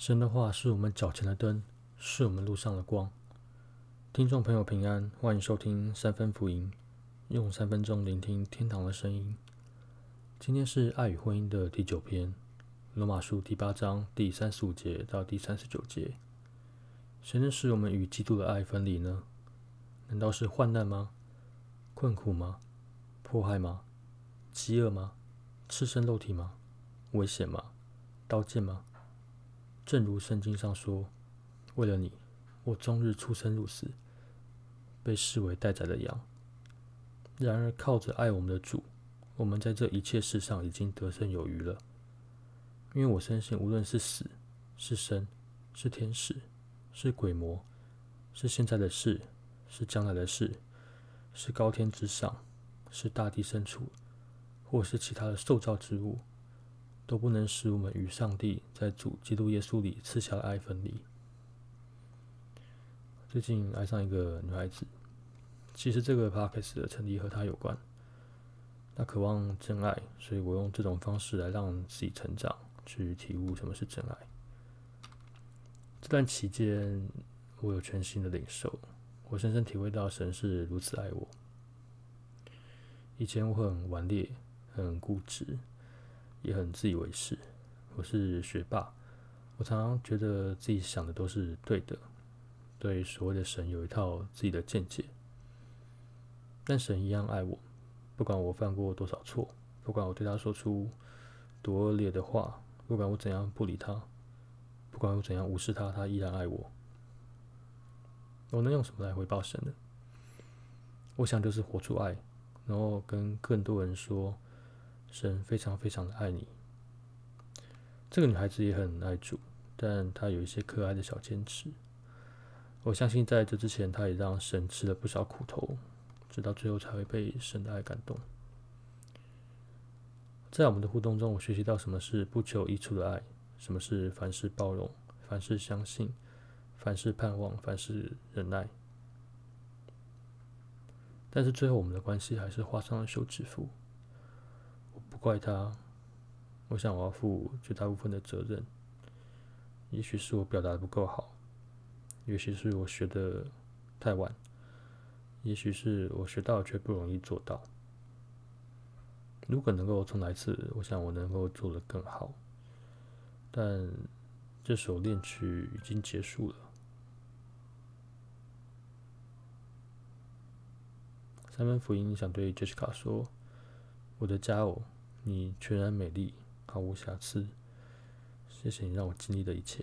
神的话是我们脚前的灯，是我们路上的光。听众朋友平安，欢迎收听三分福音，用三分钟聆听天堂的声音。今天是爱与婚姻的第九篇，罗马书第八章第三十五节到第三十九节。谁能使我们与基督的爱分离呢？难道是患难吗？困苦吗？迫害吗？饥饿吗？赤身肉体吗？危险吗？刀剑吗？正如圣经上说：“为了你，我终日出生入死，被视为待宰的羊。”然而，靠着爱我们的主，我们在这一切事上已经得胜有余了。因为我深信，无论是死是生，是天使，是鬼魔，是现在的事，是将来的事，是高天之上，是大地深处，或是其他的受造之物。都不能使我们与上帝在主基督耶稣里赐下的爱分离。最近爱上一个女孩子，其实这个 podcast 的成立和她有关。她渴望真爱，所以我用这种方式来让自己成长，去体悟什么是真爱。这段期间，我有全新的领受，我深深体会到神是如此爱我。以前我很顽劣，很固执。也很自以为是，我是学霸，我常常觉得自己想的都是对的，对所谓的神有一套自己的见解。但神一样爱我，不管我犯过多少错，不管我对他说出多恶劣的话，不管我怎样不理他，不管我怎样无视他，他依然爱我。我能用什么来回报神呢？我想就是活出爱，然后跟更多人说。神非常非常的爱你。这个女孩子也很爱主，但她有一些可爱的小坚持。我相信在这之前，她也让神吃了不少苦头，直到最后才会被神的爱感动。在我们的互动中，我学习到什么是不求益处的爱，什么是凡事包容、凡事相信、凡事盼望、凡事忍耐。但是最后，我们的关系还是画上了休止符。怪他，我想我要负绝大部分的责任。也许是我表达的不够好，也许是我学的太晚，也许是我学到却不容易做到。如果能够重来一次，我想我能够做得更好。但这首恋曲已经结束了。三分福音想对杰西卡说：“我的家哦。”你全然美丽，毫无瑕疵。谢谢你让我经历的一切。